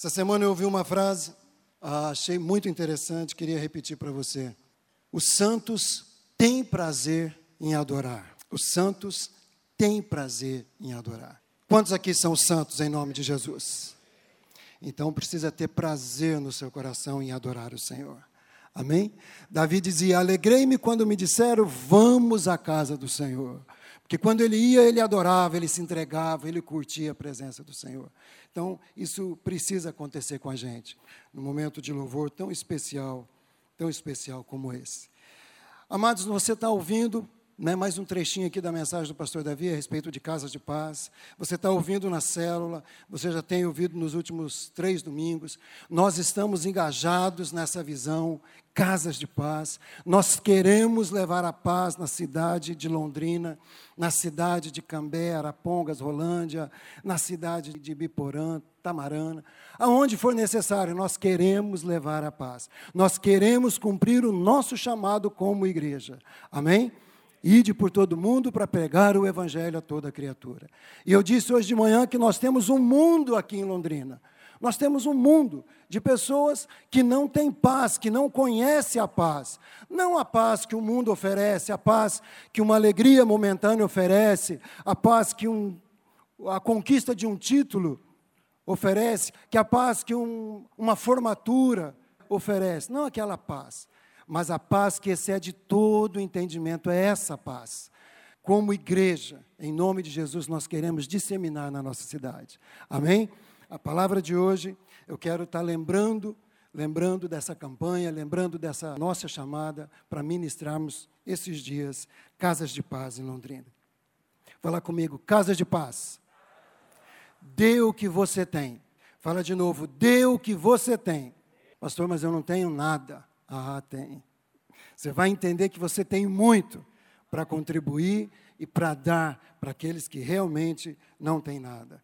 Essa semana eu ouvi uma frase, ah, achei muito interessante, queria repetir para você. Os santos têm prazer em adorar. Os santos têm prazer em adorar. Quantos aqui são santos em nome de Jesus? Então precisa ter prazer no seu coração em adorar o Senhor. Amém? Davi dizia: Alegrei-me quando me disseram, vamos à casa do Senhor. Porque quando ele ia, ele adorava, ele se entregava, ele curtia a presença do Senhor. Então, isso precisa acontecer com a gente, num momento de louvor tão especial, tão especial como esse. Amados, você está ouvindo né, mais um trechinho aqui da mensagem do pastor Davi a respeito de casas de paz. Você está ouvindo na célula, você já tem ouvido nos últimos três domingos. Nós estamos engajados nessa visão, casas de paz. Nós queremos levar a paz na cidade de Londrina, na cidade de Cambé, Arapongas, Rolândia, na cidade de Biporã, Tamarana, aonde for necessário, nós queremos levar a paz. Nós queremos cumprir o nosso chamado como igreja. Amém? Ide por todo mundo para pregar o evangelho a toda criatura. E eu disse hoje de manhã que nós temos um mundo aqui em Londrina. Nós temos um mundo de pessoas que não têm paz, que não conhecem a paz. Não a paz que o mundo oferece, a paz que uma alegria momentânea oferece, a paz que um, a conquista de um título oferece, que a paz que um, uma formatura oferece. Não aquela paz mas a paz que excede todo entendimento é essa paz. Como igreja, em nome de Jesus, nós queremos disseminar na nossa cidade. Amém? A palavra de hoje, eu quero estar lembrando, lembrando dessa campanha, lembrando dessa nossa chamada para ministrarmos esses dias casas de paz em Londrina. Fala comigo, casas de paz. Dê o que você tem. Fala de novo, dê o que você tem. Pastor, mas eu não tenho nada. Ah, tem. Você vai entender que você tem muito para contribuir e para dar para aqueles que realmente não têm nada.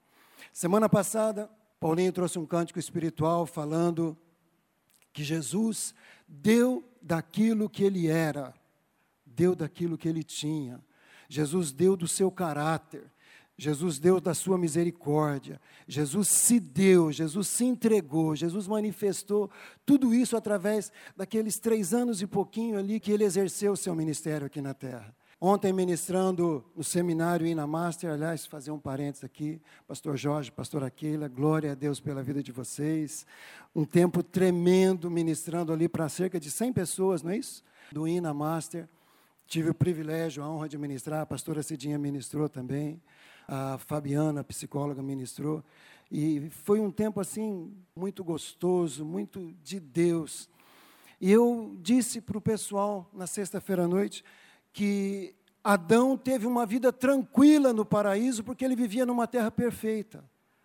Semana passada, Paulinho trouxe um cântico espiritual falando que Jesus deu daquilo que ele era, deu daquilo que ele tinha. Jesus deu do seu caráter. Jesus deu da sua misericórdia, Jesus se deu, Jesus se entregou, Jesus manifestou tudo isso através daqueles três anos e pouquinho ali que ele exerceu o seu ministério aqui na terra. Ontem, ministrando no seminário Ina Master, aliás, fazer um parênteses aqui, pastor Jorge, pastor Aquila, glória a Deus pela vida de vocês. Um tempo tremendo ministrando ali para cerca de 100 pessoas, não é isso? Do Ina Master. Tive o privilégio, a honra de ministrar, a pastora Cidinha ministrou também a Fabiana, a psicóloga, ministrou. E foi um tempo assim muito gostoso, muito de Deus. E eu disse para o pessoal na sexta-feira à noite que Adão teve uma vida tranquila no paraíso porque ele vivia numa terra perfeita,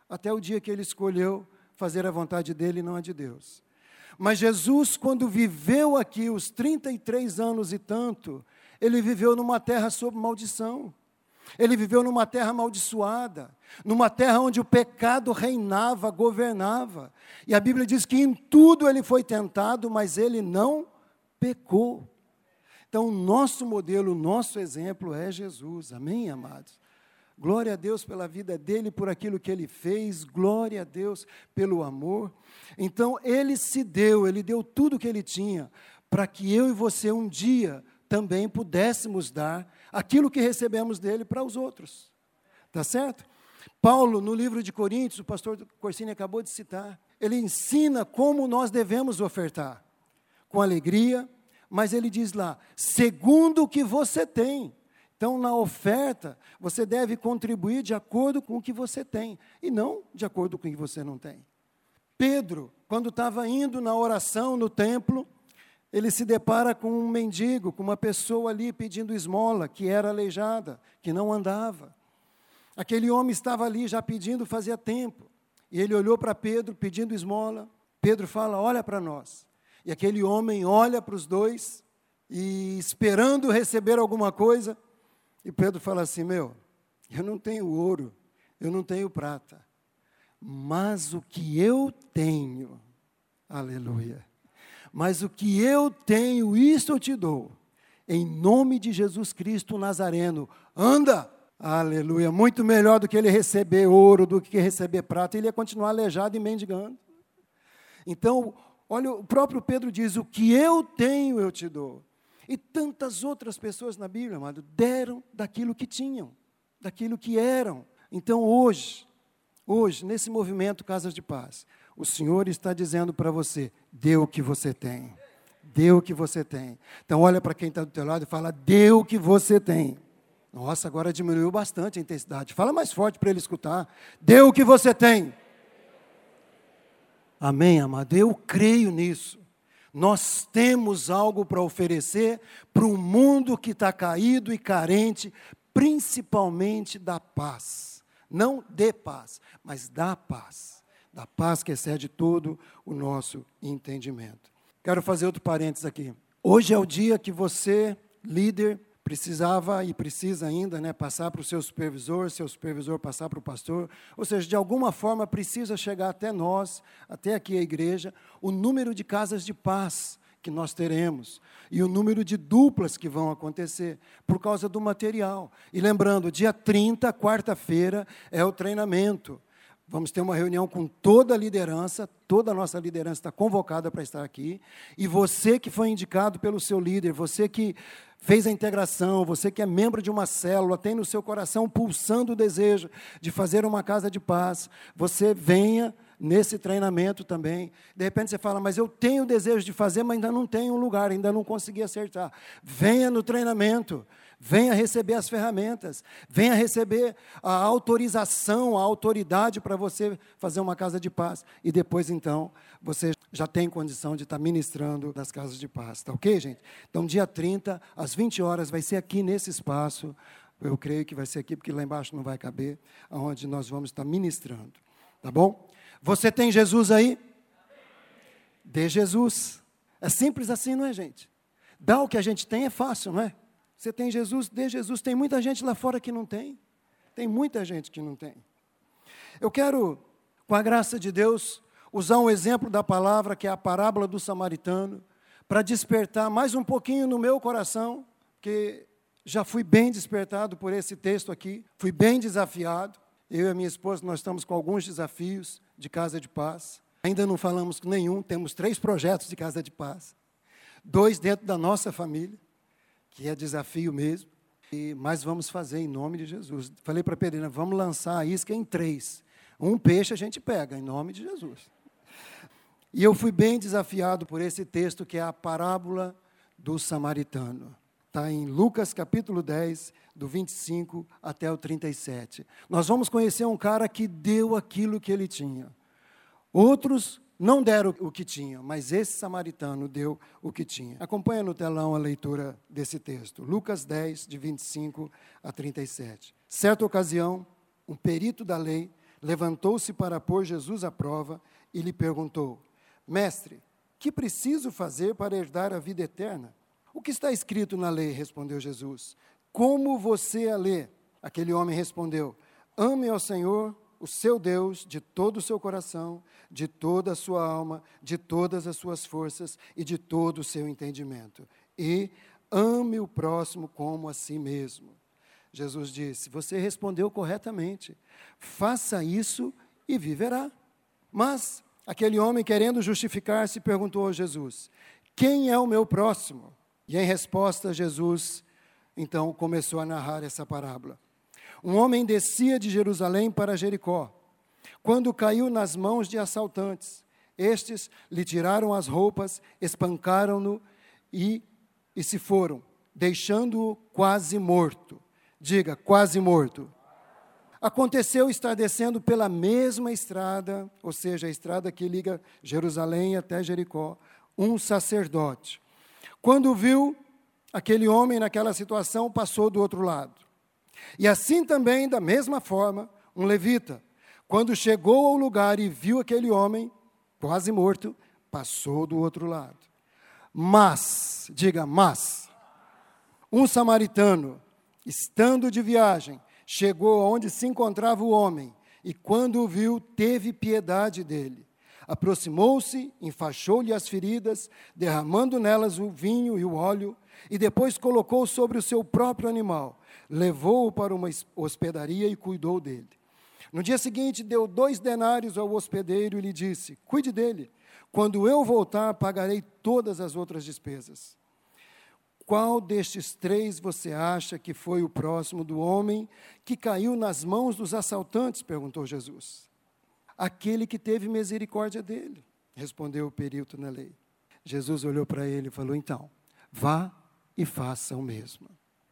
até o dia que ele escolheu fazer a vontade dele e não a de Deus. Mas Jesus, quando viveu aqui os 33 anos e tanto, ele viveu numa terra sob maldição. Ele viveu numa terra amaldiçoada, numa terra onde o pecado reinava, governava. E a Bíblia diz que em tudo ele foi tentado, mas ele não pecou. Então, o nosso modelo, o nosso exemplo é Jesus. Amém, amados? Glória a Deus pela vida dele, por aquilo que ele fez, glória a Deus pelo amor. Então, ele se deu, ele deu tudo que ele tinha, para que eu e você um dia também pudéssemos dar aquilo que recebemos dele para os outros. Tá certo? Paulo, no livro de Coríntios, o pastor Corsini acabou de citar, ele ensina como nós devemos ofertar. Com alegria, mas ele diz lá, segundo o que você tem. Então, na oferta, você deve contribuir de acordo com o que você tem, e não de acordo com o que você não tem. Pedro, quando estava indo na oração no templo, ele se depara com um mendigo, com uma pessoa ali pedindo esmola, que era aleijada, que não andava. Aquele homem estava ali já pedindo fazia tempo. E ele olhou para Pedro pedindo esmola. Pedro fala: Olha para nós. E aquele homem olha para os dois e esperando receber alguma coisa. E Pedro fala assim: Meu, eu não tenho ouro, eu não tenho prata, mas o que eu tenho, aleluia mas o que eu tenho, isso eu te dou. Em nome de Jesus Cristo Nazareno. Anda! Aleluia. Muito melhor do que ele receber ouro, do que receber prata. Ele ia continuar aleijado e mendigando. Então, olha, o próprio Pedro diz: O que eu tenho, eu te dou. E tantas outras pessoas na Bíblia, amado, deram daquilo que tinham, daquilo que eram. Então, hoje, hoje, nesse movimento Casas de Paz, o Senhor está dizendo para você: dê o que você tem. Dê o que você tem. Então, olha para quem está do teu lado e fala: dê o que você tem. Nossa, agora diminuiu bastante a intensidade. Fala mais forte para ele escutar. Dê o que você tem. Amém, amado? Eu creio nisso. Nós temos algo para oferecer para um mundo que está caído e carente, principalmente da paz. Não de paz, mas da paz. Da paz que excede todo o nosso entendimento. Quero fazer outro parênteses aqui. Hoje é o dia que você, líder, precisava e precisa ainda né, passar para o seu supervisor, seu supervisor passar para o pastor, ou seja, de alguma forma precisa chegar até nós, até aqui a igreja, o número de casas de paz que nós teremos e o número de duplas que vão acontecer por causa do material. E lembrando, dia 30, quarta-feira, é o treinamento. Vamos ter uma reunião com toda a liderança, toda a nossa liderança está convocada para estar aqui. E você que foi indicado pelo seu líder, você que fez a integração, você que é membro de uma célula, tem no seu coração pulsando o desejo de fazer uma casa de paz, você venha nesse treinamento também. De repente você fala, mas eu tenho o desejo de fazer, mas ainda não tenho um lugar, ainda não consegui acertar. Venha no treinamento venha receber as ferramentas, venha receber a autorização, a autoridade para você fazer uma casa de paz. E depois, então, você já tem condição de estar ministrando nas casas de paz. Tá ok, gente? Então, dia 30, às 20 horas, vai ser aqui nesse espaço. Eu creio que vai ser aqui, porque lá embaixo não vai caber, onde nós vamos estar ministrando. Tá bom? Você tem Jesus aí? Dê Jesus. É simples assim, não é, gente? Dar o que a gente tem é fácil, não é? Você tem Jesus, dê Jesus. Tem muita gente lá fora que não tem. Tem muita gente que não tem. Eu quero, com a graça de Deus, usar um exemplo da palavra, que é a parábola do samaritano, para despertar mais um pouquinho no meu coração, que já fui bem despertado por esse texto aqui, fui bem desafiado. Eu e a minha esposa, nós estamos com alguns desafios de casa de paz. Ainda não falamos nenhum, temos três projetos de casa de paz. Dois dentro da nossa família que é desafio mesmo. E, mas vamos fazer em nome de Jesus. Falei para a Pedrina, vamos lançar a isca em três. Um peixe a gente pega, em nome de Jesus. E eu fui bem desafiado por esse texto que é a parábola do samaritano. Está em Lucas capítulo 10, do 25 até o 37. Nós vamos conhecer um cara que deu aquilo que ele tinha. Outros não deram o que tinham, mas esse samaritano deu o que tinha. Acompanha no telão a leitura desse texto. Lucas 10, de 25 a 37. Certa ocasião, um perito da lei levantou-se para pôr Jesus à prova e lhe perguntou: Mestre, que preciso fazer para herdar a vida eterna? O que está escrito na lei? respondeu Jesus. Como você a lê? Aquele homem respondeu: Ame ao Senhor, o seu Deus de todo o seu coração, de toda a sua alma, de todas as suas forças e de todo o seu entendimento. E ame o próximo como a si mesmo. Jesus disse: Você respondeu corretamente. Faça isso e viverá. Mas aquele homem, querendo justificar-se, perguntou a Jesus: Quem é o meu próximo? E em resposta, Jesus então começou a narrar essa parábola. Um homem descia de Jerusalém para Jericó, quando caiu nas mãos de assaltantes. Estes lhe tiraram as roupas, espancaram-no e, e se foram, deixando-o quase morto. Diga, quase morto. Aconteceu estar descendo pela mesma estrada, ou seja, a estrada que liga Jerusalém até Jericó, um sacerdote. Quando viu aquele homem naquela situação, passou do outro lado. E assim também, da mesma forma, um levita, quando chegou ao lugar e viu aquele homem quase morto, passou do outro lado. Mas, diga, mas, um samaritano, estando de viagem, chegou aonde se encontrava o homem e, quando o viu, teve piedade dele. Aproximou-se, enfaixou-lhe as feridas, derramando nelas o vinho e o óleo, e depois colocou sobre o seu próprio animal levou-o para uma hospedaria e cuidou dele. No dia seguinte, deu dois denários ao hospedeiro e lhe disse: Cuide dele. Quando eu voltar, pagarei todas as outras despesas. Qual destes três você acha que foi o próximo do homem que caiu nas mãos dos assaltantes? perguntou Jesus. Aquele que teve misericórdia dele, respondeu o perito na lei. Jesus olhou para ele e falou: Então, vá e faça o mesmo.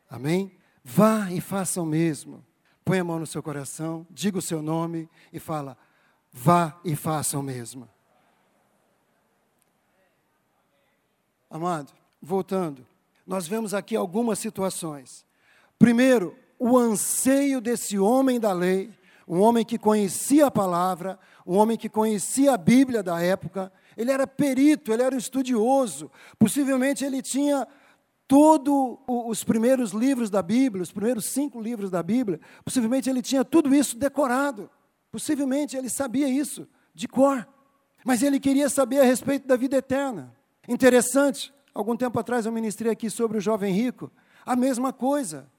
Amém? Vá e faça o mesmo. Põe a mão no seu coração, diga o seu nome e fala: Vá e faça o mesmo. Amado, voltando, nós vemos aqui algumas situações. Primeiro, o anseio desse homem da lei, um homem que conhecia a palavra, um homem que conhecia a Bíblia da época, ele era perito, ele era estudioso, possivelmente ele tinha todos os primeiros livros da Bíblia, os primeiros cinco livros da Bíblia, possivelmente ele tinha tudo isso decorado, possivelmente ele sabia isso de cor, mas ele queria saber a respeito da vida eterna. Interessante, Algum tempo atrás eu ministrei aqui sobre o jovem rico. A mesma coisa.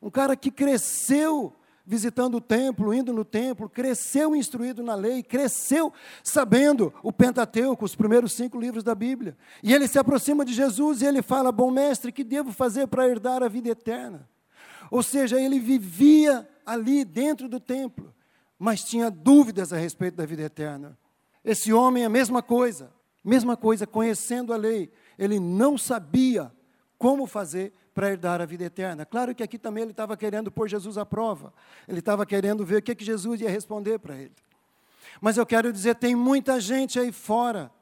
Um cara que cresceu visitando o templo, indo no templo, cresceu instruído na lei, cresceu sabendo o Pentateuco, os primeiros cinco livros da Bíblia. E ele se aproxima de Jesus e ele fala: Bom mestre, que devo fazer para herdar a vida eterna? Ou seja, ele vivia ali dentro do templo, mas tinha dúvidas a respeito da vida eterna. Esse homem, a mesma coisa, mesma coisa, conhecendo a lei, ele não sabia como fazer para herdar a vida eterna. Claro que aqui também ele estava querendo pôr Jesus à prova. Ele estava querendo ver o que, que Jesus ia responder para ele. Mas eu quero dizer, tem muita gente aí fora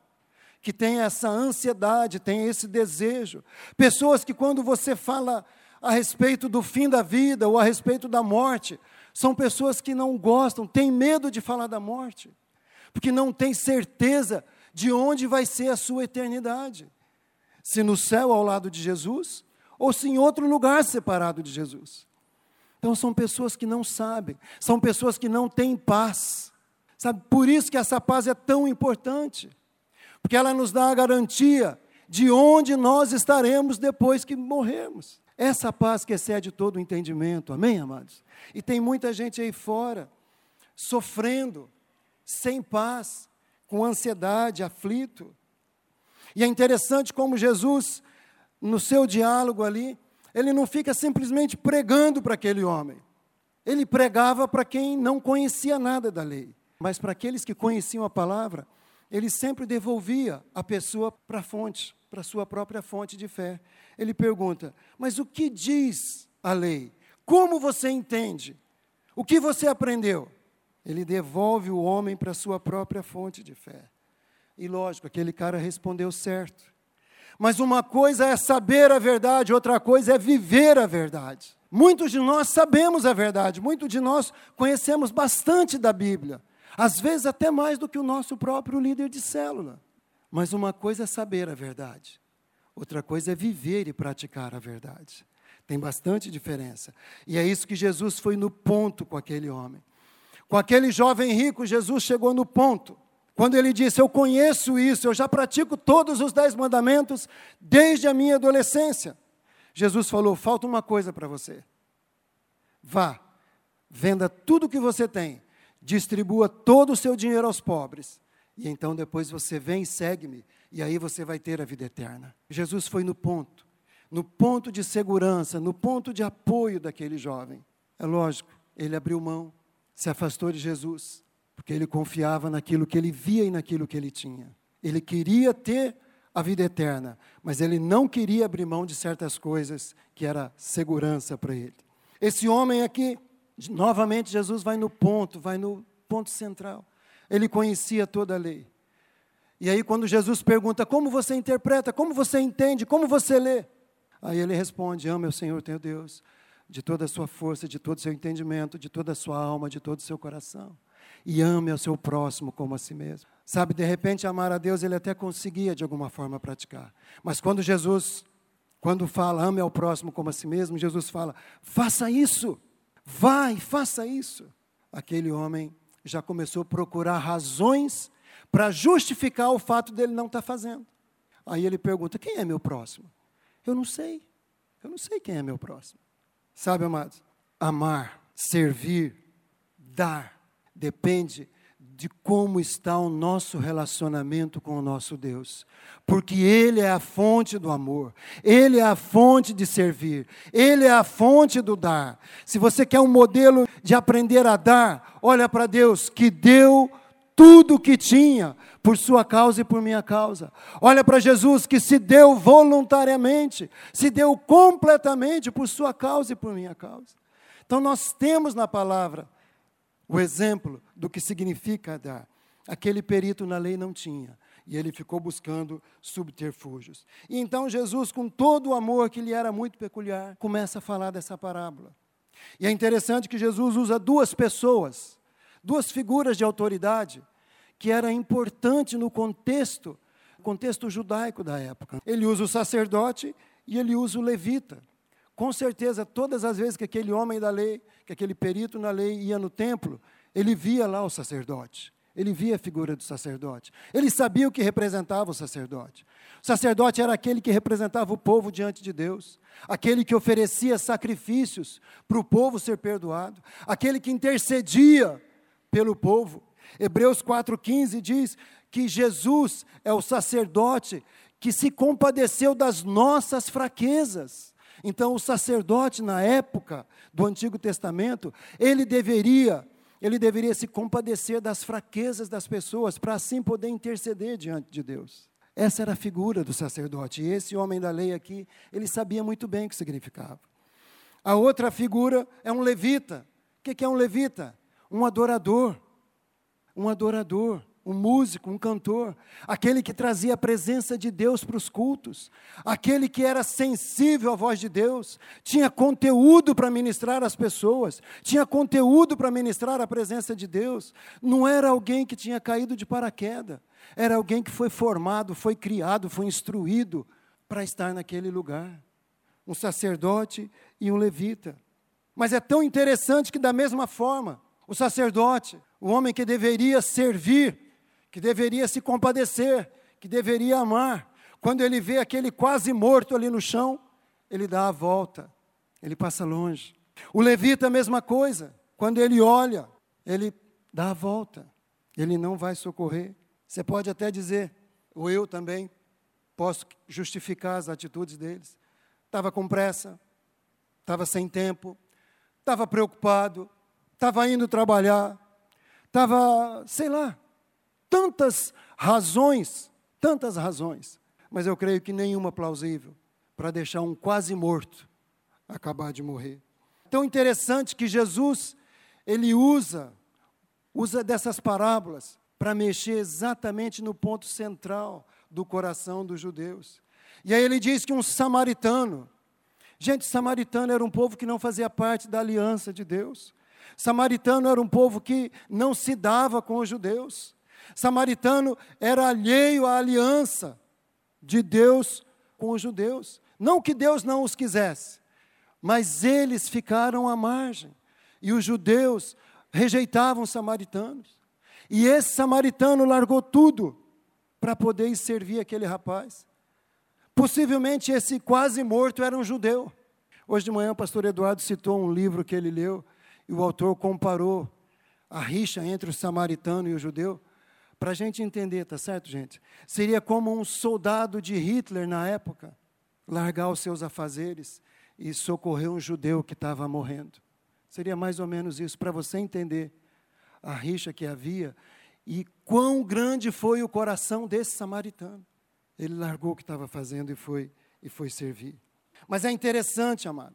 que tem essa ansiedade, tem esse desejo. Pessoas que quando você fala a respeito do fim da vida ou a respeito da morte, são pessoas que não gostam, têm medo de falar da morte, porque não têm certeza de onde vai ser a sua eternidade se no céu ao lado de Jesus, ou se em outro lugar separado de Jesus. Então são pessoas que não sabem, são pessoas que não têm paz. Sabe, por isso que essa paz é tão importante. Porque ela nos dá a garantia de onde nós estaremos depois que morrermos. Essa paz que excede todo o entendimento. Amém, amados? E tem muita gente aí fora sofrendo, sem paz, com ansiedade, aflito. E é interessante como Jesus, no seu diálogo ali, ele não fica simplesmente pregando para aquele homem. Ele pregava para quem não conhecia nada da lei. Mas para aqueles que conheciam a palavra, ele sempre devolvia a pessoa para a fonte, para a sua própria fonte de fé. Ele pergunta: Mas o que diz a lei? Como você entende? O que você aprendeu? Ele devolve o homem para a sua própria fonte de fé. E lógico, aquele cara respondeu certo. Mas uma coisa é saber a verdade, outra coisa é viver a verdade. Muitos de nós sabemos a verdade, muitos de nós conhecemos bastante da Bíblia, às vezes até mais do que o nosso próprio líder de célula. Mas uma coisa é saber a verdade, outra coisa é viver e praticar a verdade. Tem bastante diferença. E é isso que Jesus foi no ponto com aquele homem. Com aquele jovem rico, Jesus chegou no ponto. Quando ele disse: Eu conheço isso, eu já pratico todos os dez mandamentos desde a minha adolescência. Jesus falou: Falta uma coisa para você. Vá, venda tudo o que você tem, distribua todo o seu dinheiro aos pobres, e então depois você vem e segue-me, e aí você vai ter a vida eterna. Jesus foi no ponto, no ponto de segurança, no ponto de apoio daquele jovem. É lógico, ele abriu mão, se afastou de Jesus porque ele confiava naquilo que ele via e naquilo que ele tinha. Ele queria ter a vida eterna, mas ele não queria abrir mão de certas coisas que era segurança para ele. Esse homem aqui, novamente Jesus vai no ponto, vai no ponto central. Ele conhecia toda a lei. E aí quando Jesus pergunta: "Como você interpreta? Como você entende? Como você lê?" Aí ele responde: "Ame o Senhor teu Deus de toda a sua força, de todo o seu entendimento, de toda a sua alma, de todo o seu coração." E ame ao seu próximo como a si mesmo. Sabe, de repente, amar a Deus ele até conseguia de alguma forma praticar. Mas quando Jesus, quando fala ame ao próximo como a si mesmo, Jesus fala: faça isso, e faça isso. Aquele homem já começou a procurar razões para justificar o fato dele não estar tá fazendo. Aí ele pergunta: quem é meu próximo? Eu não sei. Eu não sei quem é meu próximo. Sabe, amados? Amar, servir, dar depende de como está o nosso relacionamento com o nosso Deus. Porque Ele é a fonte do amor, Ele é a fonte de servir, Ele é a fonte do dar. Se você quer um modelo de aprender a dar, olha para Deus, que deu tudo o que tinha por sua causa e por minha causa. Olha para Jesus que se deu voluntariamente, se deu completamente por sua causa e por minha causa. Então nós temos na palavra o exemplo do que significa dar. Aquele perito na lei não tinha, e ele ficou buscando subterfúgios. E então Jesus, com todo o amor que lhe era muito peculiar, começa a falar dessa parábola. E é interessante que Jesus usa duas pessoas, duas figuras de autoridade, que era importante no contexto, contexto judaico da época. Ele usa o sacerdote e ele usa o levita. Com certeza, todas as vezes que aquele homem da lei, que aquele perito na lei ia no templo, ele via lá o sacerdote. Ele via a figura do sacerdote. Ele sabia o que representava o sacerdote. O sacerdote era aquele que representava o povo diante de Deus, aquele que oferecia sacrifícios para o povo ser perdoado, aquele que intercedia pelo povo. Hebreus 4,15 diz que Jesus é o sacerdote que se compadeceu das nossas fraquezas. Então, o sacerdote, na época do Antigo Testamento, ele deveria, ele deveria se compadecer das fraquezas das pessoas, para assim poder interceder diante de Deus. Essa era a figura do sacerdote. E esse homem da lei aqui, ele sabia muito bem o que significava. A outra figura é um levita. O que é um levita? Um adorador. Um adorador um músico, um cantor, aquele que trazia a presença de Deus para os cultos, aquele que era sensível à voz de Deus, tinha conteúdo para ministrar às pessoas, tinha conteúdo para ministrar a presença de Deus. Não era alguém que tinha caído de paraquedas, era alguém que foi formado, foi criado, foi instruído para estar naquele lugar. Um sacerdote e um levita. Mas é tão interessante que, da mesma forma, o sacerdote, o homem que deveria servir, que deveria se compadecer, que deveria amar. Quando ele vê aquele quase morto ali no chão, ele dá a volta, ele passa longe. O levita, a mesma coisa. Quando ele olha, ele dá a volta, ele não vai socorrer. Você pode até dizer, ou eu também, posso justificar as atitudes deles. Estava com pressa, estava sem tempo, estava preocupado, estava indo trabalhar, estava, sei lá, tantas razões, tantas razões, mas eu creio que nenhuma plausível para deixar um quase morto acabar de morrer. Tão interessante que Jesus, ele usa, usa dessas parábolas para mexer exatamente no ponto central do coração dos judeus. E aí ele diz que um samaritano, gente, samaritano era um povo que não fazia parte da aliança de Deus. Samaritano era um povo que não se dava com os judeus. Samaritano era alheio à aliança de Deus com os judeus. Não que Deus não os quisesse, mas eles ficaram à margem. E os judeus rejeitavam os samaritanos. E esse samaritano largou tudo para poder servir aquele rapaz. Possivelmente esse quase morto era um judeu. Hoje de manhã o pastor Eduardo citou um livro que ele leu e o autor comparou a rixa entre o samaritano e o judeu. Para a gente entender, tá certo, gente? Seria como um soldado de Hitler na época largar os seus afazeres e socorrer um judeu que estava morrendo. Seria mais ou menos isso, para você entender a rixa que havia e quão grande foi o coração desse samaritano. Ele largou o que estava fazendo e foi, e foi servir. Mas é interessante, amado,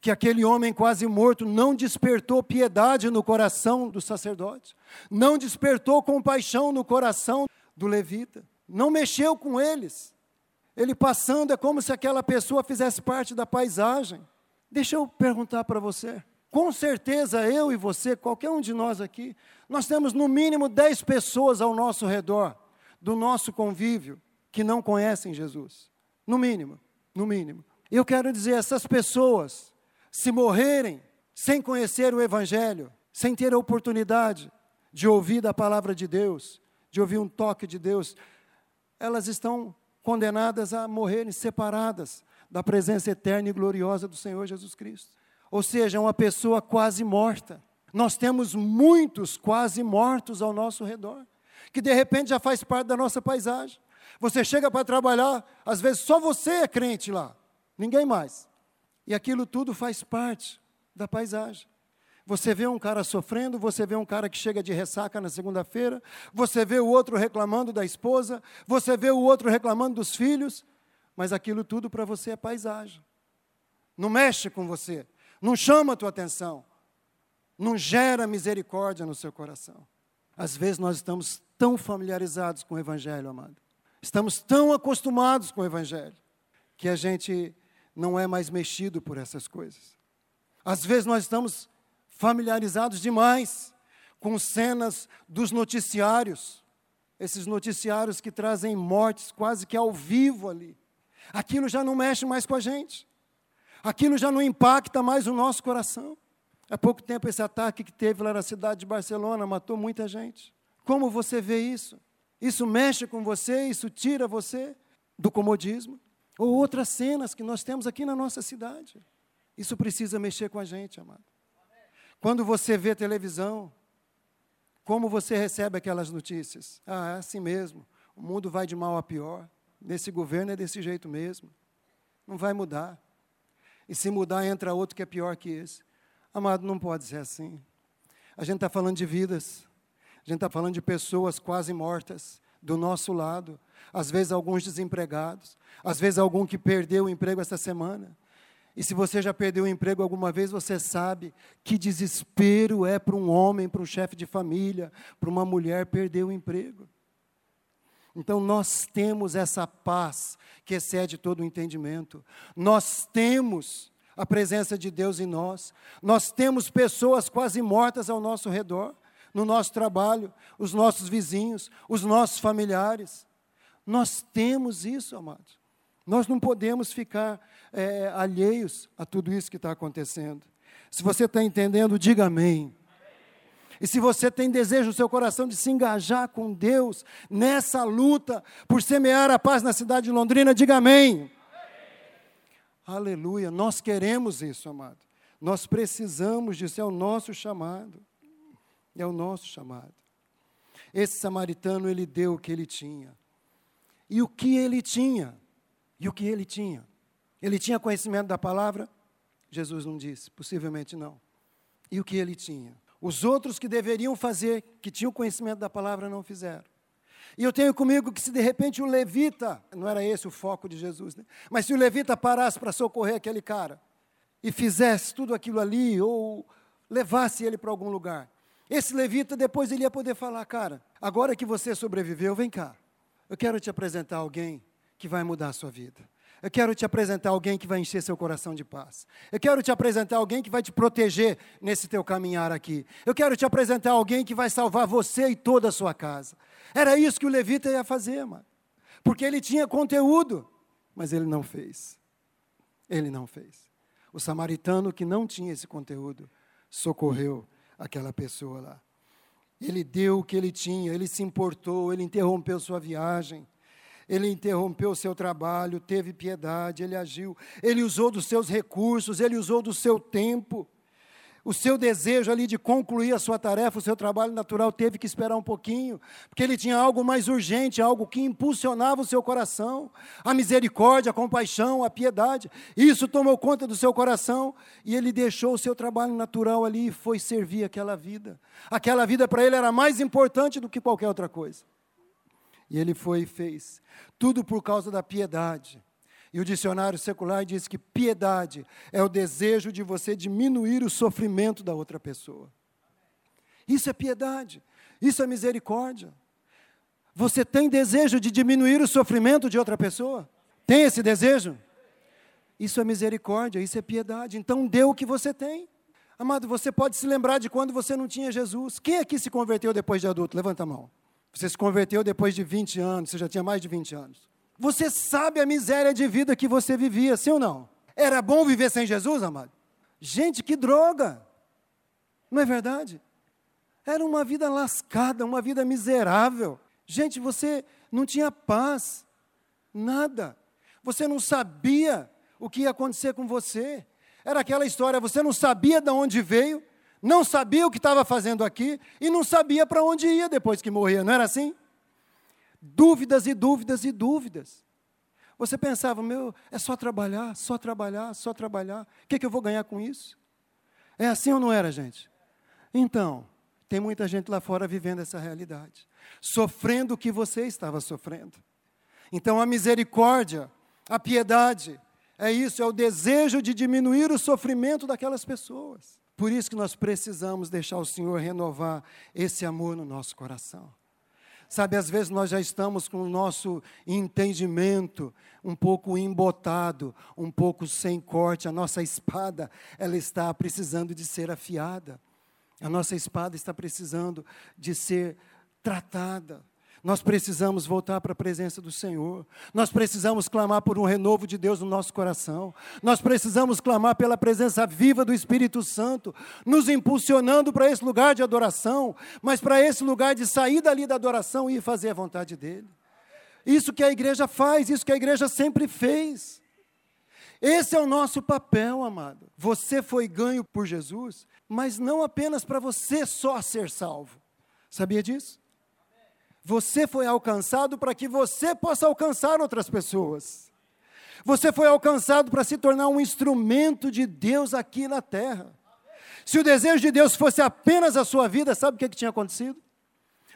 que aquele homem quase morto não despertou piedade no coração do sacerdote, não despertou compaixão no coração do levita, não mexeu com eles. Ele passando é como se aquela pessoa fizesse parte da paisagem. Deixa eu perguntar para você. Com certeza eu e você, qualquer um de nós aqui, nós temos no mínimo 10 pessoas ao nosso redor, do nosso convívio, que não conhecem Jesus. No mínimo, no mínimo. Eu quero dizer, essas pessoas, se morrerem sem conhecer o Evangelho, sem ter a oportunidade de ouvir da palavra de Deus, de ouvir um toque de Deus, elas estão condenadas a morrerem separadas da presença eterna e gloriosa do Senhor Jesus Cristo. Ou seja, uma pessoa quase morta, Nós temos muitos quase mortos ao nosso redor, que de repente já faz parte da nossa paisagem. Você chega para trabalhar, às vezes só você é crente lá, ninguém mais. E aquilo tudo faz parte da paisagem. Você vê um cara sofrendo, você vê um cara que chega de ressaca na segunda-feira, você vê o outro reclamando da esposa, você vê o outro reclamando dos filhos, mas aquilo tudo para você é paisagem. Não mexe com você, não chama a tua atenção, não gera misericórdia no seu coração. Às vezes nós estamos tão familiarizados com o Evangelho, amado, estamos tão acostumados com o Evangelho, que a gente não é mais mexido por essas coisas. Às vezes nós estamos familiarizados demais com cenas dos noticiários, esses noticiários que trazem mortes quase que ao vivo ali. Aquilo já não mexe mais com a gente, aquilo já não impacta mais o nosso coração. Há pouco tempo, esse ataque que teve lá na cidade de Barcelona matou muita gente. Como você vê isso? Isso mexe com você, isso tira você do comodismo? Ou outras cenas que nós temos aqui na nossa cidade. Isso precisa mexer com a gente, amado. Quando você vê televisão, como você recebe aquelas notícias? Ah, é assim mesmo. O mundo vai de mal a pior. Nesse governo é desse jeito mesmo. Não vai mudar. E se mudar, entra outro que é pior que esse. Amado, não pode ser assim. A gente está falando de vidas. A gente está falando de pessoas quase mortas do nosso lado. Às vezes, alguns desempregados. Às vezes, algum que perdeu o emprego essa semana. E se você já perdeu o emprego alguma vez, você sabe que desespero é para um homem, para um chefe de família, para uma mulher perder o emprego. Então nós temos essa paz que excede todo o entendimento. Nós temos a presença de Deus em nós. Nós temos pessoas quase mortas ao nosso redor, no nosso trabalho, os nossos vizinhos, os nossos familiares. Nós temos isso, amados. Nós não podemos ficar é, alheios a tudo isso que está acontecendo. Se você está entendendo, diga amém. E se você tem desejo no seu coração de se engajar com Deus nessa luta por semear a paz na cidade de Londrina, diga amém. amém. Aleluia, nós queremos isso, amado. Nós precisamos disso, é o nosso chamado. É o nosso chamado. Esse samaritano, ele deu o que ele tinha. E o que ele tinha? E o que ele tinha? Ele tinha conhecimento da palavra? Jesus não disse, possivelmente não. E o que ele tinha? Os outros que deveriam fazer, que tinham conhecimento da palavra, não fizeram. E eu tenho comigo que se de repente o levita, não era esse o foco de Jesus, né? mas se o levita parasse para socorrer aquele cara e fizesse tudo aquilo ali, ou levasse ele para algum lugar, esse levita depois ele ia poder falar: cara, agora que você sobreviveu, vem cá, eu quero te apresentar alguém que vai mudar a sua vida. Eu quero te apresentar alguém que vai encher seu coração de paz. Eu quero te apresentar alguém que vai te proteger nesse teu caminhar aqui. Eu quero te apresentar alguém que vai salvar você e toda a sua casa. Era isso que o levita ia fazer, mano. Porque ele tinha conteúdo, mas ele não fez. Ele não fez. O samaritano que não tinha esse conteúdo socorreu aquela pessoa lá. Ele deu o que ele tinha, ele se importou, ele interrompeu sua viagem ele interrompeu seu trabalho, teve piedade, ele agiu, ele usou dos seus recursos, ele usou do seu tempo. O seu desejo ali de concluir a sua tarefa, o seu trabalho natural, teve que esperar um pouquinho, porque ele tinha algo mais urgente, algo que impulsionava o seu coração, a misericórdia, a compaixão, a piedade. Isso tomou conta do seu coração e ele deixou o seu trabalho natural ali e foi servir aquela vida. Aquela vida para ele era mais importante do que qualquer outra coisa. E ele foi e fez. Tudo por causa da piedade. E o dicionário secular diz que piedade é o desejo de você diminuir o sofrimento da outra pessoa. Isso é piedade. Isso é misericórdia. Você tem desejo de diminuir o sofrimento de outra pessoa? Tem esse desejo? Isso é misericórdia, isso é piedade. Então dê o que você tem. Amado, você pode se lembrar de quando você não tinha Jesus. Quem aqui se converteu depois de adulto? Levanta a mão. Você se converteu depois de 20 anos, você já tinha mais de 20 anos. Você sabe a miséria de vida que você vivia, sim ou não? Era bom viver sem Jesus, amado? Gente, que droga! Não é verdade? Era uma vida lascada, uma vida miserável. Gente, você não tinha paz, nada. Você não sabia o que ia acontecer com você. Era aquela história, você não sabia de onde veio, não sabia o que estava fazendo aqui e não sabia para onde ia depois que morria, não era assim? Dúvidas e dúvidas e dúvidas. Você pensava, meu, é só trabalhar, só trabalhar, só trabalhar. O que, que eu vou ganhar com isso? É assim ou não era, gente? Então, tem muita gente lá fora vivendo essa realidade, sofrendo o que você estava sofrendo. Então, a misericórdia, a piedade, é isso, é o desejo de diminuir o sofrimento daquelas pessoas. Por isso que nós precisamos deixar o Senhor renovar esse amor no nosso coração. Sabe, às vezes nós já estamos com o nosso entendimento um pouco embotado, um pouco sem corte. A nossa espada, ela está precisando de ser afiada. A nossa espada está precisando de ser tratada. Nós precisamos voltar para a presença do Senhor. Nós precisamos clamar por um renovo de Deus no nosso coração. Nós precisamos clamar pela presença viva do Espírito Santo, nos impulsionando para esse lugar de adoração, mas para esse lugar de sair dali da adoração e fazer a vontade dEle. Isso que a igreja faz, isso que a igreja sempre fez. Esse é o nosso papel, amado. Você foi ganho por Jesus, mas não apenas para você só ser salvo. Sabia disso? Você foi alcançado para que você possa alcançar outras pessoas. Você foi alcançado para se tornar um instrumento de Deus aqui na terra. Se o desejo de Deus fosse apenas a sua vida, sabe o que, que tinha acontecido?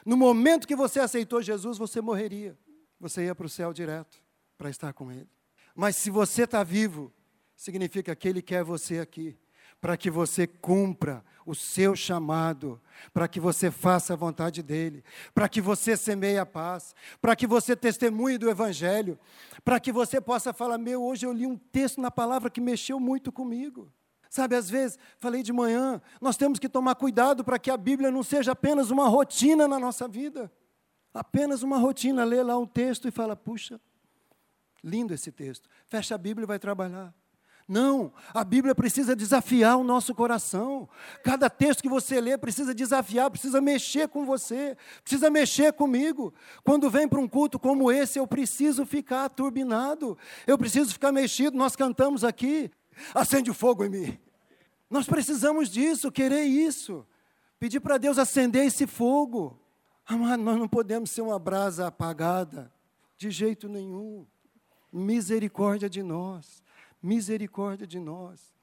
No momento que você aceitou Jesus, você morreria. Você ia para o céu direto para estar com Ele. Mas se você está vivo, significa que Ele quer você aqui para que você cumpra o seu chamado, para que você faça a vontade dEle, para que você semeie a paz, para que você testemunhe do Evangelho, para que você possa falar: Meu, hoje eu li um texto na palavra que mexeu muito comigo. Sabe, às vezes, falei de manhã, nós temos que tomar cuidado para que a Bíblia não seja apenas uma rotina na nossa vida. Apenas uma rotina, lê lá um texto e fala: Puxa, lindo esse texto. Fecha a Bíblia e vai trabalhar. Não, a Bíblia precisa desafiar o nosso coração. Cada texto que você lê precisa desafiar, precisa mexer com você, precisa mexer comigo. Quando vem para um culto como esse, eu preciso ficar turbinado, eu preciso ficar mexido. Nós cantamos aqui, acende o fogo em mim. Nós precisamos disso, querer isso, pedir para Deus acender esse fogo. Amado, nós não podemos ser uma brasa apagada, de jeito nenhum. Misericórdia de nós misericórdia de nós.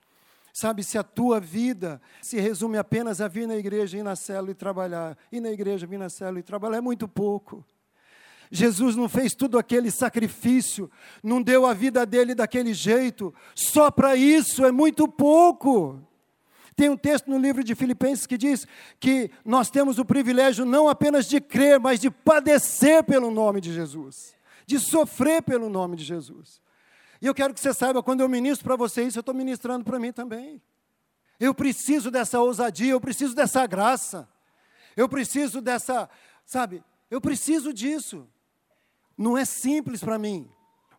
Sabe, se a tua vida se resume apenas a vir na igreja, ir na célula e trabalhar, ir na igreja, vir na célula e trabalhar, é muito pouco. Jesus não fez tudo aquele sacrifício, não deu a vida dele daquele jeito, só para isso é muito pouco. Tem um texto no livro de Filipenses que diz que nós temos o privilégio não apenas de crer, mas de padecer pelo nome de Jesus, de sofrer pelo nome de Jesus. E eu quero que você saiba, quando eu ministro para você isso, eu estou ministrando para mim também. Eu preciso dessa ousadia, eu preciso dessa graça, eu preciso dessa, sabe, eu preciso disso. Não é simples para mim,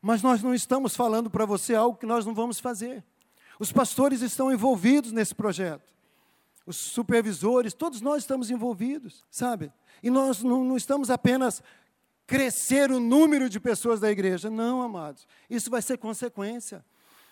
mas nós não estamos falando para você algo que nós não vamos fazer. Os pastores estão envolvidos nesse projeto, os supervisores, todos nós estamos envolvidos, sabe? E nós não, não estamos apenas crescer o número de pessoas da igreja. Não, amados, isso vai ser consequência.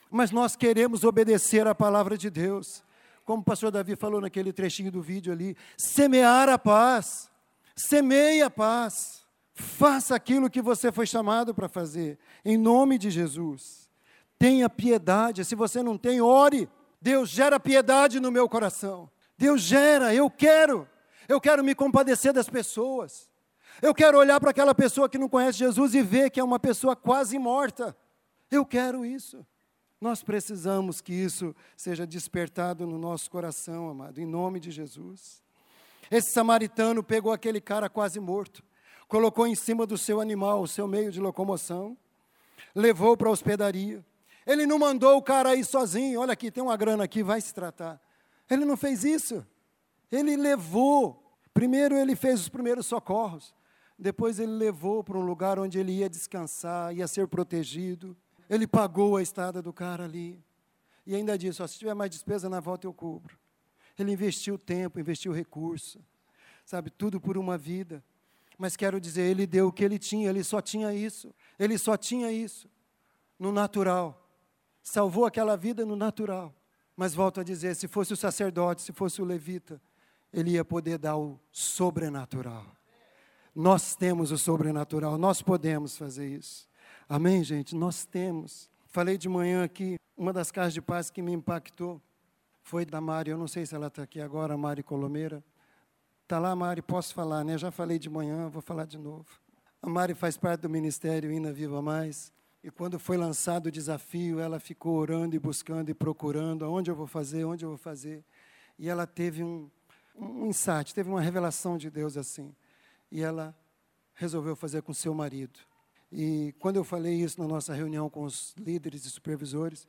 Mas nós queremos obedecer à palavra de Deus. Como o pastor Davi falou naquele trechinho do vídeo ali, semear a paz. Semeie a paz. Faça aquilo que você foi chamado para fazer, em nome de Jesus. Tenha piedade. Se você não tem, ore. Deus gera piedade no meu coração. Deus gera, eu quero. Eu quero me compadecer das pessoas. Eu quero olhar para aquela pessoa que não conhece Jesus e ver que é uma pessoa quase morta. Eu quero isso. Nós precisamos que isso seja despertado no nosso coração, amado, em nome de Jesus. Esse samaritano pegou aquele cara quase morto, colocou em cima do seu animal, o seu meio de locomoção, levou para a hospedaria. Ele não mandou o cara ir sozinho, olha aqui, tem uma grana aqui, vai se tratar. Ele não fez isso. Ele levou. Primeiro ele fez os primeiros socorros. Depois ele levou para um lugar onde ele ia descansar, ia ser protegido. Ele pagou a estada do cara ali. E ainda disse: se tiver mais despesa na volta eu cubro. Ele investiu tempo, investiu recurso, sabe, tudo por uma vida. Mas quero dizer, ele deu o que ele tinha, ele só tinha isso. Ele só tinha isso no natural. Salvou aquela vida no natural Mas volto a dizer: se fosse o sacerdote, se fosse o levita, ele ia poder dar o sobrenatural. Nós temos o sobrenatural, nós podemos fazer isso. Amém, gente? Nós temos. Falei de manhã aqui, uma das casas de paz que me impactou foi da Mari, eu não sei se ela está aqui agora, Mari Colomeira. Está lá, Mari, posso falar, né? Já falei de manhã, vou falar de novo. A Mari faz parte do ministério Ina Viva Mais. E quando foi lançado o desafio, ela ficou orando e buscando e procurando aonde eu vou fazer, onde eu vou fazer. E ela teve um, um insight, teve uma revelação de Deus assim. E ela resolveu fazer com seu marido. E quando eu falei isso na nossa reunião com os líderes e supervisores,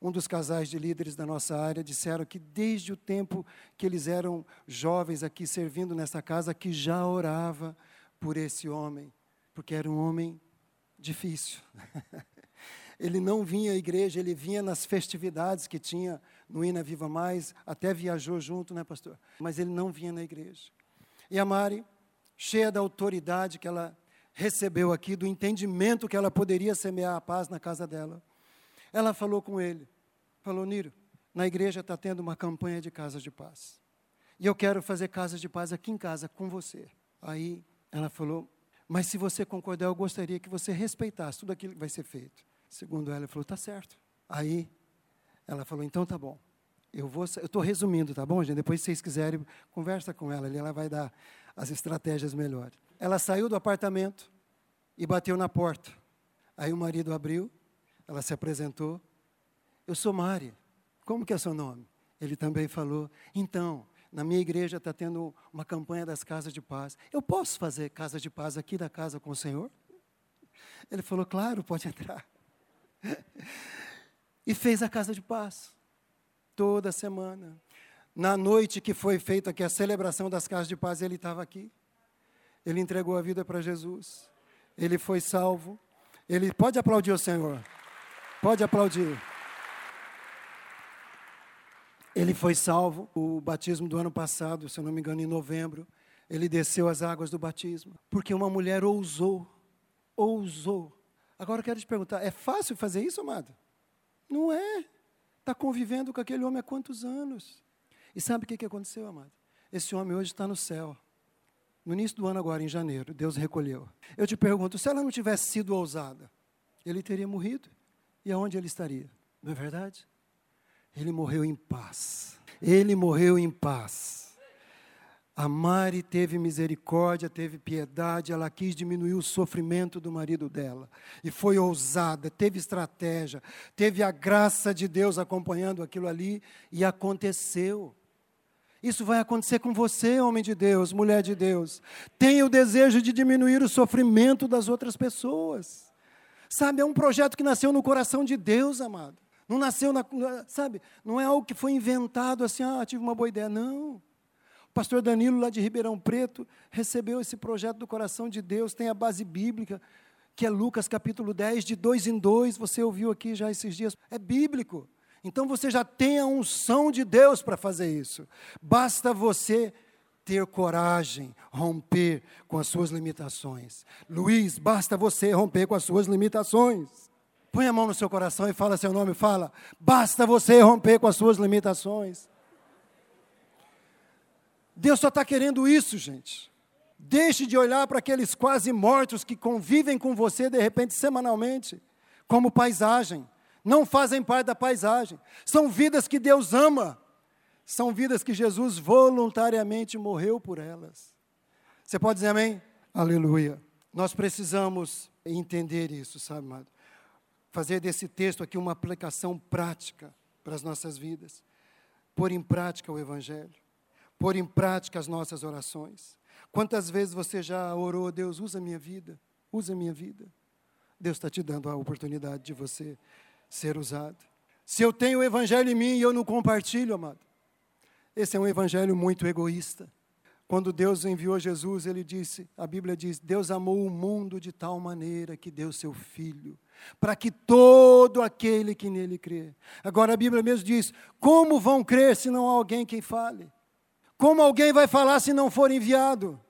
um dos casais de líderes da nossa área disseram que desde o tempo que eles eram jovens aqui servindo nessa casa, que já orava por esse homem, porque era um homem difícil. ele não vinha à igreja, ele vinha nas festividades que tinha no Ina Viva Mais, até viajou junto, né, pastor? Mas ele não vinha na igreja. E a Mari, cheia da autoridade que ela recebeu aqui, do entendimento que ela poderia semear a paz na casa dela, ela falou com ele, falou, Niro, na igreja está tendo uma campanha de casas de paz. E eu quero fazer casas de paz aqui em casa com você. Aí ela falou, mas se você concordar, eu gostaria que você respeitasse tudo aquilo que vai ser feito. Segundo ela, ele falou, tá certo. Aí ela falou, então tá bom. Eu vou, eu estou resumindo, tá bom, gente? Depois, se vocês quiserem, conversa com ela, ela vai dar as estratégias melhores. Ela saiu do apartamento e bateu na porta. Aí o marido abriu, ela se apresentou. Eu sou Mari. Como que é seu nome? Ele também falou. Então, na minha igreja está tendo uma campanha das casas de paz. Eu posso fazer casa de paz aqui da casa com o Senhor? Ele falou, claro, pode entrar. E fez a casa de paz. Toda semana. Na noite que foi feita aqui a celebração das casas de paz, ele estava aqui. Ele entregou a vida para Jesus. Ele foi salvo. Ele pode aplaudir o Senhor. Pode aplaudir. Ele foi salvo. O batismo do ano passado, se eu não me engano, em novembro, ele desceu as águas do batismo, porque uma mulher ousou, ousou. Agora eu quero te perguntar, é fácil fazer isso, amado? Não é. Está convivendo com aquele homem há quantos anos? E sabe o que, que aconteceu, amado? Esse homem hoje está no céu. No início do ano, agora, em janeiro, Deus recolheu. Eu te pergunto, se ela não tivesse sido ousada, ele teria morrido? E aonde ele estaria? Não é verdade? Ele morreu em paz. Ele morreu em paz. A Mari teve misericórdia, teve piedade, ela quis diminuir o sofrimento do marido dela. E foi ousada, teve estratégia, teve a graça de Deus acompanhando aquilo ali, e aconteceu. Isso vai acontecer com você, homem de Deus, mulher de Deus. Tenha o desejo de diminuir o sofrimento das outras pessoas. Sabe, é um projeto que nasceu no coração de Deus, amado. Não nasceu, na, sabe, não é algo que foi inventado assim, ah, tive uma boa ideia. Não. O pastor Danilo, lá de Ribeirão Preto, recebeu esse projeto do coração de Deus, tem a base bíblica, que é Lucas capítulo 10, de dois em dois, você ouviu aqui já esses dias. É bíblico. Então você já tem a unção de Deus para fazer isso. Basta você ter coragem, romper com as suas limitações. Luiz, basta você romper com as suas limitações. Põe a mão no seu coração e fala seu nome, fala. Basta você romper com as suas limitações. Deus só está querendo isso, gente. Deixe de olhar para aqueles quase mortos que convivem com você de repente semanalmente, como paisagem. Não fazem parte da paisagem. São vidas que Deus ama. São vidas que Jesus voluntariamente morreu por elas. Você pode dizer amém? Aleluia. Nós precisamos entender isso, sabe, amado? fazer desse texto aqui uma aplicação prática para as nossas vidas. Pôr em prática o Evangelho. Pôr em prática as nossas orações. Quantas vezes você já orou, Deus, usa minha vida, usa minha vida. Deus está te dando a oportunidade de você ser usado. Se eu tenho o Evangelho em mim e eu não compartilho, amado, esse é um Evangelho muito egoísta. Quando Deus enviou Jesus, ele disse, a Bíblia diz: Deus amou o mundo de tal maneira que deu seu filho para que todo aquele que nele crê. Agora a Bíblia mesmo diz: como vão crer se não há alguém quem fale? Como alguém vai falar se não for enviado?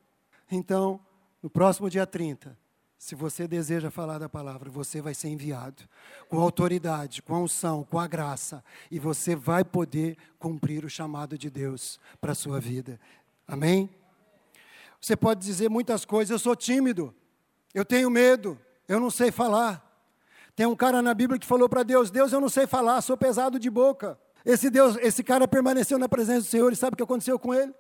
Então, no próximo dia 30, Se você deseja falar da palavra, você vai ser enviado com autoridade, com a unção, com a graça, e você vai poder cumprir o chamado de Deus para a sua vida. Amém? Você pode dizer muitas coisas, eu sou tímido, eu tenho medo, eu não sei falar. Tem um cara na Bíblia que falou para Deus: Deus, eu não sei falar, sou pesado de boca. Esse Deus, esse cara permaneceu na presença do Senhor e sabe o que aconteceu com ele?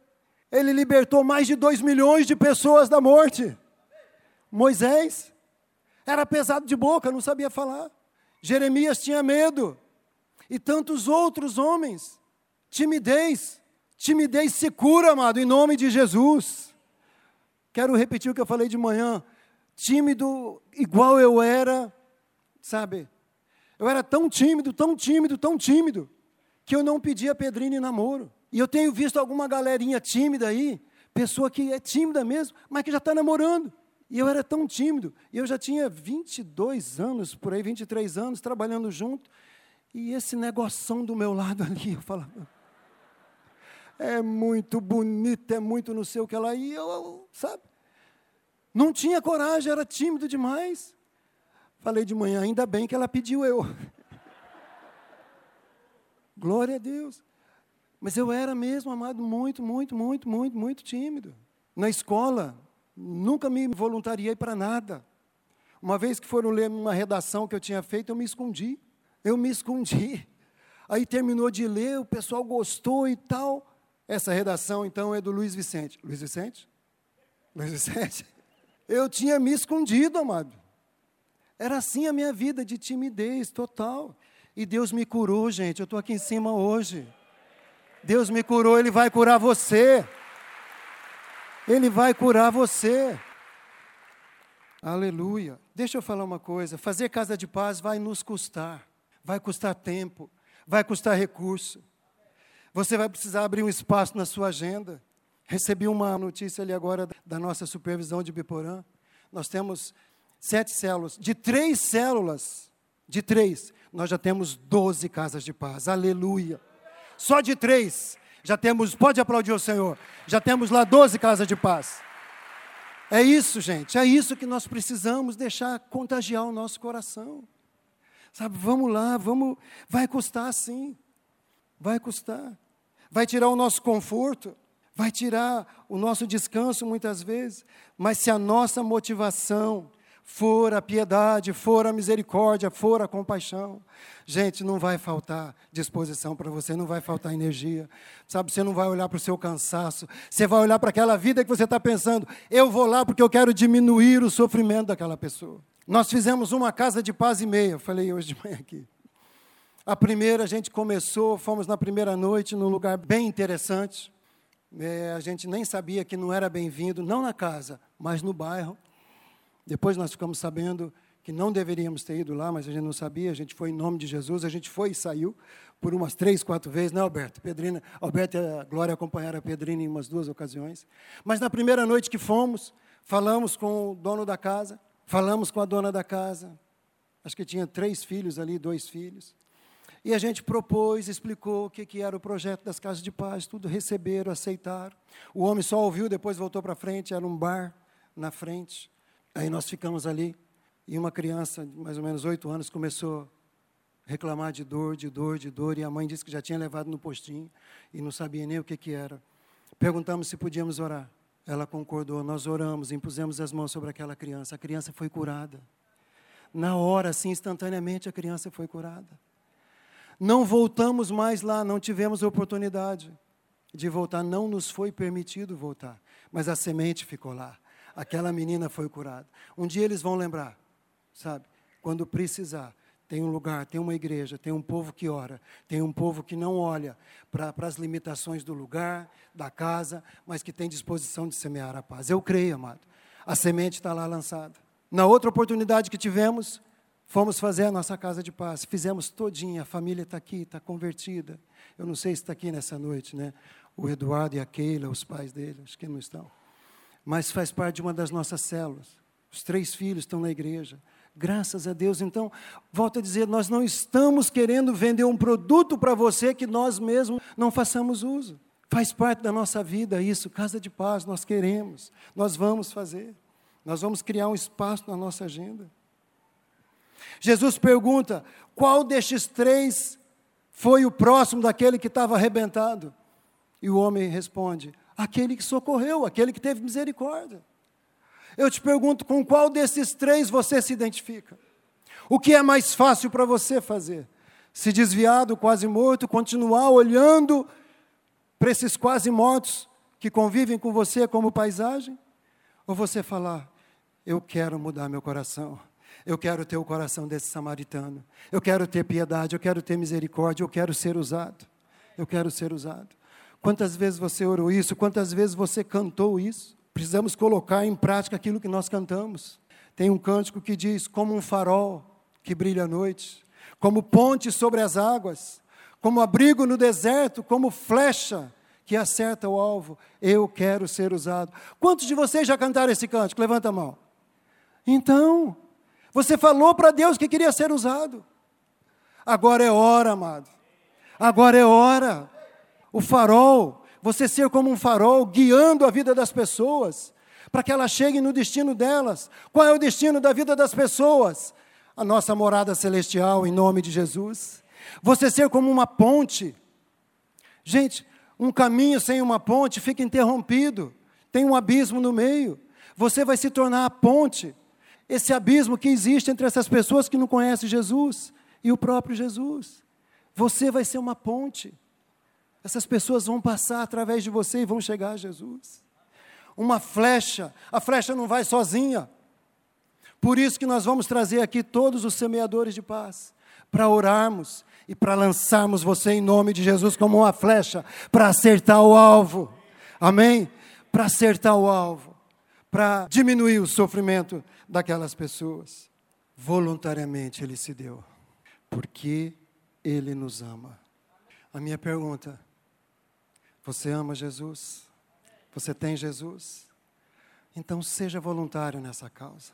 Ele libertou mais de dois milhões de pessoas da morte. Moisés era pesado de boca, não sabia falar. Jeremias tinha medo. E tantos outros homens. Timidez. Timidez se cura, amado, em nome de Jesus. Quero repetir o que eu falei de manhã. Tímido igual eu era, sabe? Eu era tão tímido, tão tímido, tão tímido, que eu não pedia Pedrinho namoro. E eu tenho visto alguma galerinha tímida aí, pessoa que é tímida mesmo, mas que já está namorando. E eu era tão tímido, e eu já tinha 22 anos, por aí, 23 anos, trabalhando junto, e esse negoção do meu lado ali, eu falava, é muito bonito, é muito não sei o que lá, e eu, sabe, não tinha coragem, era tímido demais. Falei de manhã, ainda bem que ela pediu eu. Glória a Deus. Mas eu era mesmo, amado, muito, muito, muito, muito, muito tímido. Na escola, Nunca me voluntariei para nada. Uma vez que foram ler uma redação que eu tinha feito, eu me escondi. Eu me escondi. Aí terminou de ler, o pessoal gostou e tal. Essa redação, então, é do Luiz Vicente. Luiz Vicente? Luiz Vicente? Eu tinha me escondido, amado. Era assim a minha vida, de timidez total. E Deus me curou, gente. Eu estou aqui em cima hoje. Deus me curou, Ele vai curar você. Ele vai curar você. Aleluia. Deixa eu falar uma coisa: fazer casa de paz vai nos custar, vai custar tempo, vai custar recurso. Você vai precisar abrir um espaço na sua agenda. Recebi uma notícia ali agora da nossa supervisão de Biporã. Nós temos sete células. De três células, de três, nós já temos doze casas de paz. Aleluia. Só de três. Já temos, pode aplaudir o Senhor, já temos lá 12 casas de paz. É isso, gente, é isso que nós precisamos deixar contagiar o nosso coração. Sabe, vamos lá, vamos, vai custar sim. Vai custar. Vai tirar o nosso conforto, vai tirar o nosso descanso muitas vezes, mas se a nossa motivação for a piedade, for a misericórdia, for a compaixão. Gente, não vai faltar disposição para você, não vai faltar energia. Sabe, você não vai olhar para o seu cansaço, você vai olhar para aquela vida que você está pensando, eu vou lá porque eu quero diminuir o sofrimento daquela pessoa. Nós fizemos uma casa de paz e meia, falei hoje de manhã aqui. A primeira a gente começou, fomos na primeira noite num lugar bem interessante. É, a gente nem sabia que não era bem-vindo, não na casa, mas no bairro. Depois nós ficamos sabendo que não deveríamos ter ido lá, mas a gente não sabia, a gente foi em nome de Jesus, a gente foi e saiu por umas três, quatro vezes, né, Alberto? Pedrina, Alberto e a Glória acompanharam a Pedrina em umas duas ocasiões. Mas na primeira noite que fomos, falamos com o dono da casa, falamos com a dona da casa, acho que tinha três filhos ali, dois filhos. E a gente propôs, explicou o que, que era o projeto das casas de paz, tudo receberam, aceitaram. O homem só ouviu, depois voltou para frente, era um bar na frente. Aí nós ficamos ali e uma criança de mais ou menos oito anos começou a reclamar de dor, de dor, de dor, e a mãe disse que já tinha levado no postinho e não sabia nem o que, que era. Perguntamos se podíamos orar. Ela concordou, nós oramos, impusemos as mãos sobre aquela criança. A criança foi curada. Na hora, assim, instantaneamente, a criança foi curada. Não voltamos mais lá, não tivemos oportunidade de voltar, não nos foi permitido voltar, mas a semente ficou lá aquela menina foi curada. Um dia eles vão lembrar, sabe? Quando precisar, tem um lugar, tem uma igreja, tem um povo que ora, tem um povo que não olha para as limitações do lugar, da casa, mas que tem disposição de semear a paz. Eu creio, amado. A semente está lá lançada. Na outra oportunidade que tivemos, fomos fazer a nossa casa de paz. Fizemos todinha, a família está aqui, está convertida. Eu não sei se está aqui nessa noite, né? O Eduardo e a Keila, os pais dele, acho que não estão mas faz parte de uma das nossas células. Os três filhos estão na igreja. Graças a Deus. Então, volto a dizer, nós não estamos querendo vender um produto para você que nós mesmos não façamos uso. Faz parte da nossa vida isso, casa de paz, nós queremos, nós vamos fazer. Nós vamos criar um espaço na nossa agenda. Jesus pergunta: qual destes três foi o próximo daquele que estava arrebentado? E o homem responde: aquele que socorreu, aquele que teve misericórdia. Eu te pergunto: com qual desses três você se identifica? O que é mais fácil para você fazer? Se desviar do quase morto, continuar olhando para esses quase mortos que convivem com você como paisagem? Ou você falar: eu quero mudar meu coração, eu quero ter o coração desse samaritano, eu quero ter piedade, eu quero ter misericórdia, eu quero ser usado, eu quero ser usado. Quantas vezes você orou isso? Quantas vezes você cantou isso? Precisamos colocar em prática aquilo que nós cantamos. Tem um cântico que diz: como um farol que brilha à noite, como ponte sobre as águas, como abrigo no deserto, como flecha que acerta o alvo. Eu quero ser usado. Quantos de vocês já cantaram esse cântico? Levanta a mão. Então, você falou para Deus que queria ser usado. Agora é hora, amado. Agora é hora. O farol, você ser como um farol guiando a vida das pessoas, para que elas cheguem no destino delas. Qual é o destino da vida das pessoas? A nossa morada celestial, em nome de Jesus. Você ser como uma ponte. Gente, um caminho sem uma ponte fica interrompido, tem um abismo no meio. Você vai se tornar a ponte. Esse abismo que existe entre essas pessoas que não conhecem Jesus e o próprio Jesus. Você vai ser uma ponte. Essas pessoas vão passar através de você e vão chegar a Jesus. Uma flecha, a flecha não vai sozinha. Por isso que nós vamos trazer aqui todos os semeadores de paz, para orarmos e para lançarmos você em nome de Jesus como uma flecha, para acertar o alvo. Amém? Para acertar o alvo, para diminuir o sofrimento daquelas pessoas. Voluntariamente ele se deu, porque ele nos ama. A minha pergunta: você ama Jesus? Você tem Jesus? Então seja voluntário nessa causa.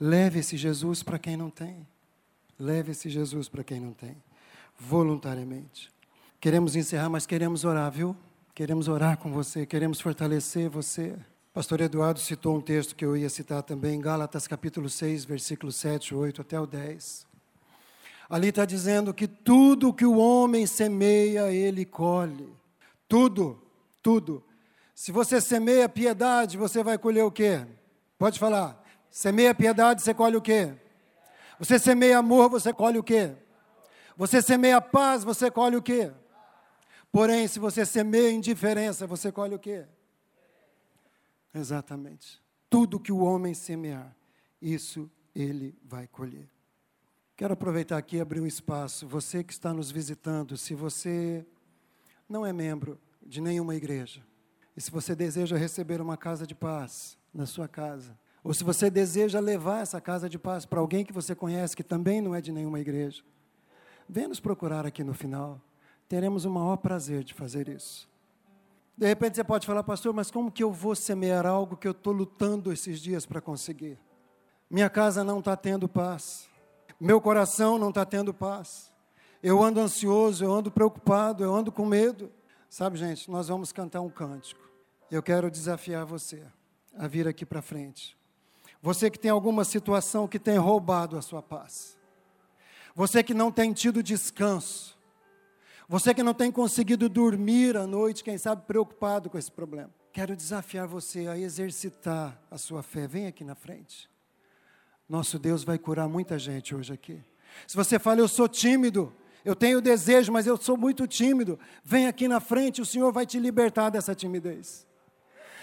Leve esse Jesus para quem não tem. Leve esse Jesus para quem não tem. Voluntariamente. Queremos encerrar, mas queremos orar, viu? Queremos orar com você, queremos fortalecer você. Pastor Eduardo citou um texto que eu ia citar também, Gálatas capítulo 6, versículos 7, 8 até o 10. Ali está dizendo que tudo que o homem semeia, ele colhe. Tudo, tudo. Se você semeia piedade, você vai colher o quê? Pode falar. Semeia piedade, você colhe o quê? Você semeia amor, você colhe o quê? Você semeia paz, você colhe o quê? Porém, se você semeia indiferença, você colhe o quê? Exatamente. Tudo que o homem semear, isso ele vai colher. Quero aproveitar aqui e abrir um espaço. Você que está nos visitando, se você não é membro de nenhuma igreja, e se você deseja receber uma casa de paz na sua casa, ou se você deseja levar essa casa de paz para alguém que você conhece que também não é de nenhuma igreja, venha nos procurar aqui no final. Teremos o maior prazer de fazer isso. De repente você pode falar, pastor, mas como que eu vou semear algo que eu estou lutando esses dias para conseguir? Minha casa não está tendo paz. Meu coração não está tendo paz. Eu ando ansioso, eu ando preocupado, eu ando com medo. Sabe, gente, nós vamos cantar um cântico. Eu quero desafiar você a vir aqui para frente. Você que tem alguma situação que tem roubado a sua paz. Você que não tem tido descanso. Você que não tem conseguido dormir à noite, quem sabe preocupado com esse problema. Quero desafiar você a exercitar a sua fé. Vem aqui na frente. Nosso Deus vai curar muita gente hoje aqui. Se você fala, eu sou tímido, eu tenho desejo, mas eu sou muito tímido, vem aqui na frente, o Senhor vai te libertar dessa timidez.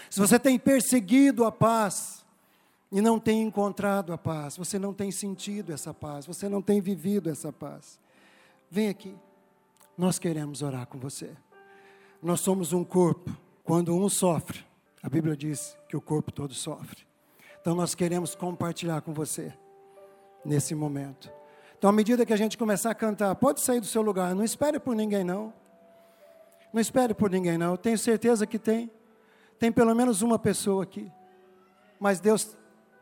Se você tem perseguido a paz e não tem encontrado a paz, você não tem sentido essa paz, você não tem vivido essa paz, vem aqui. Nós queremos orar com você. Nós somos um corpo. Quando um sofre, a Bíblia diz que o corpo todo sofre. Então nós queremos compartilhar com você nesse momento. Então, à medida que a gente começar a cantar, pode sair do seu lugar, não espere por ninguém não. Não espere por ninguém não. Eu tenho certeza que tem. Tem pelo menos uma pessoa aqui. Mas Deus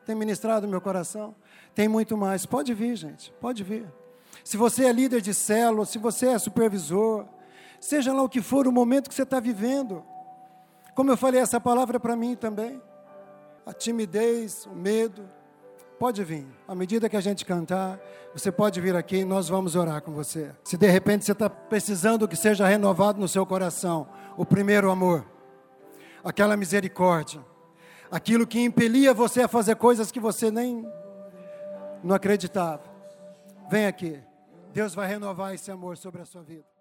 tem ministrado meu coração. Tem muito mais. Pode vir, gente. Pode vir se você é líder de célula, se você é supervisor, seja lá o que for o momento que você está vivendo. Como eu falei, essa palavra é para mim também. a timidez, o medo, pode vir. À medida que a gente cantar, você pode vir aqui e nós vamos orar com você. Se de repente você está precisando que seja renovado no seu coração o primeiro amor, aquela misericórdia, aquilo que impelia você a fazer coisas que você nem não acreditava. Vem aqui. Deus vai renovar esse amor sobre a sua vida.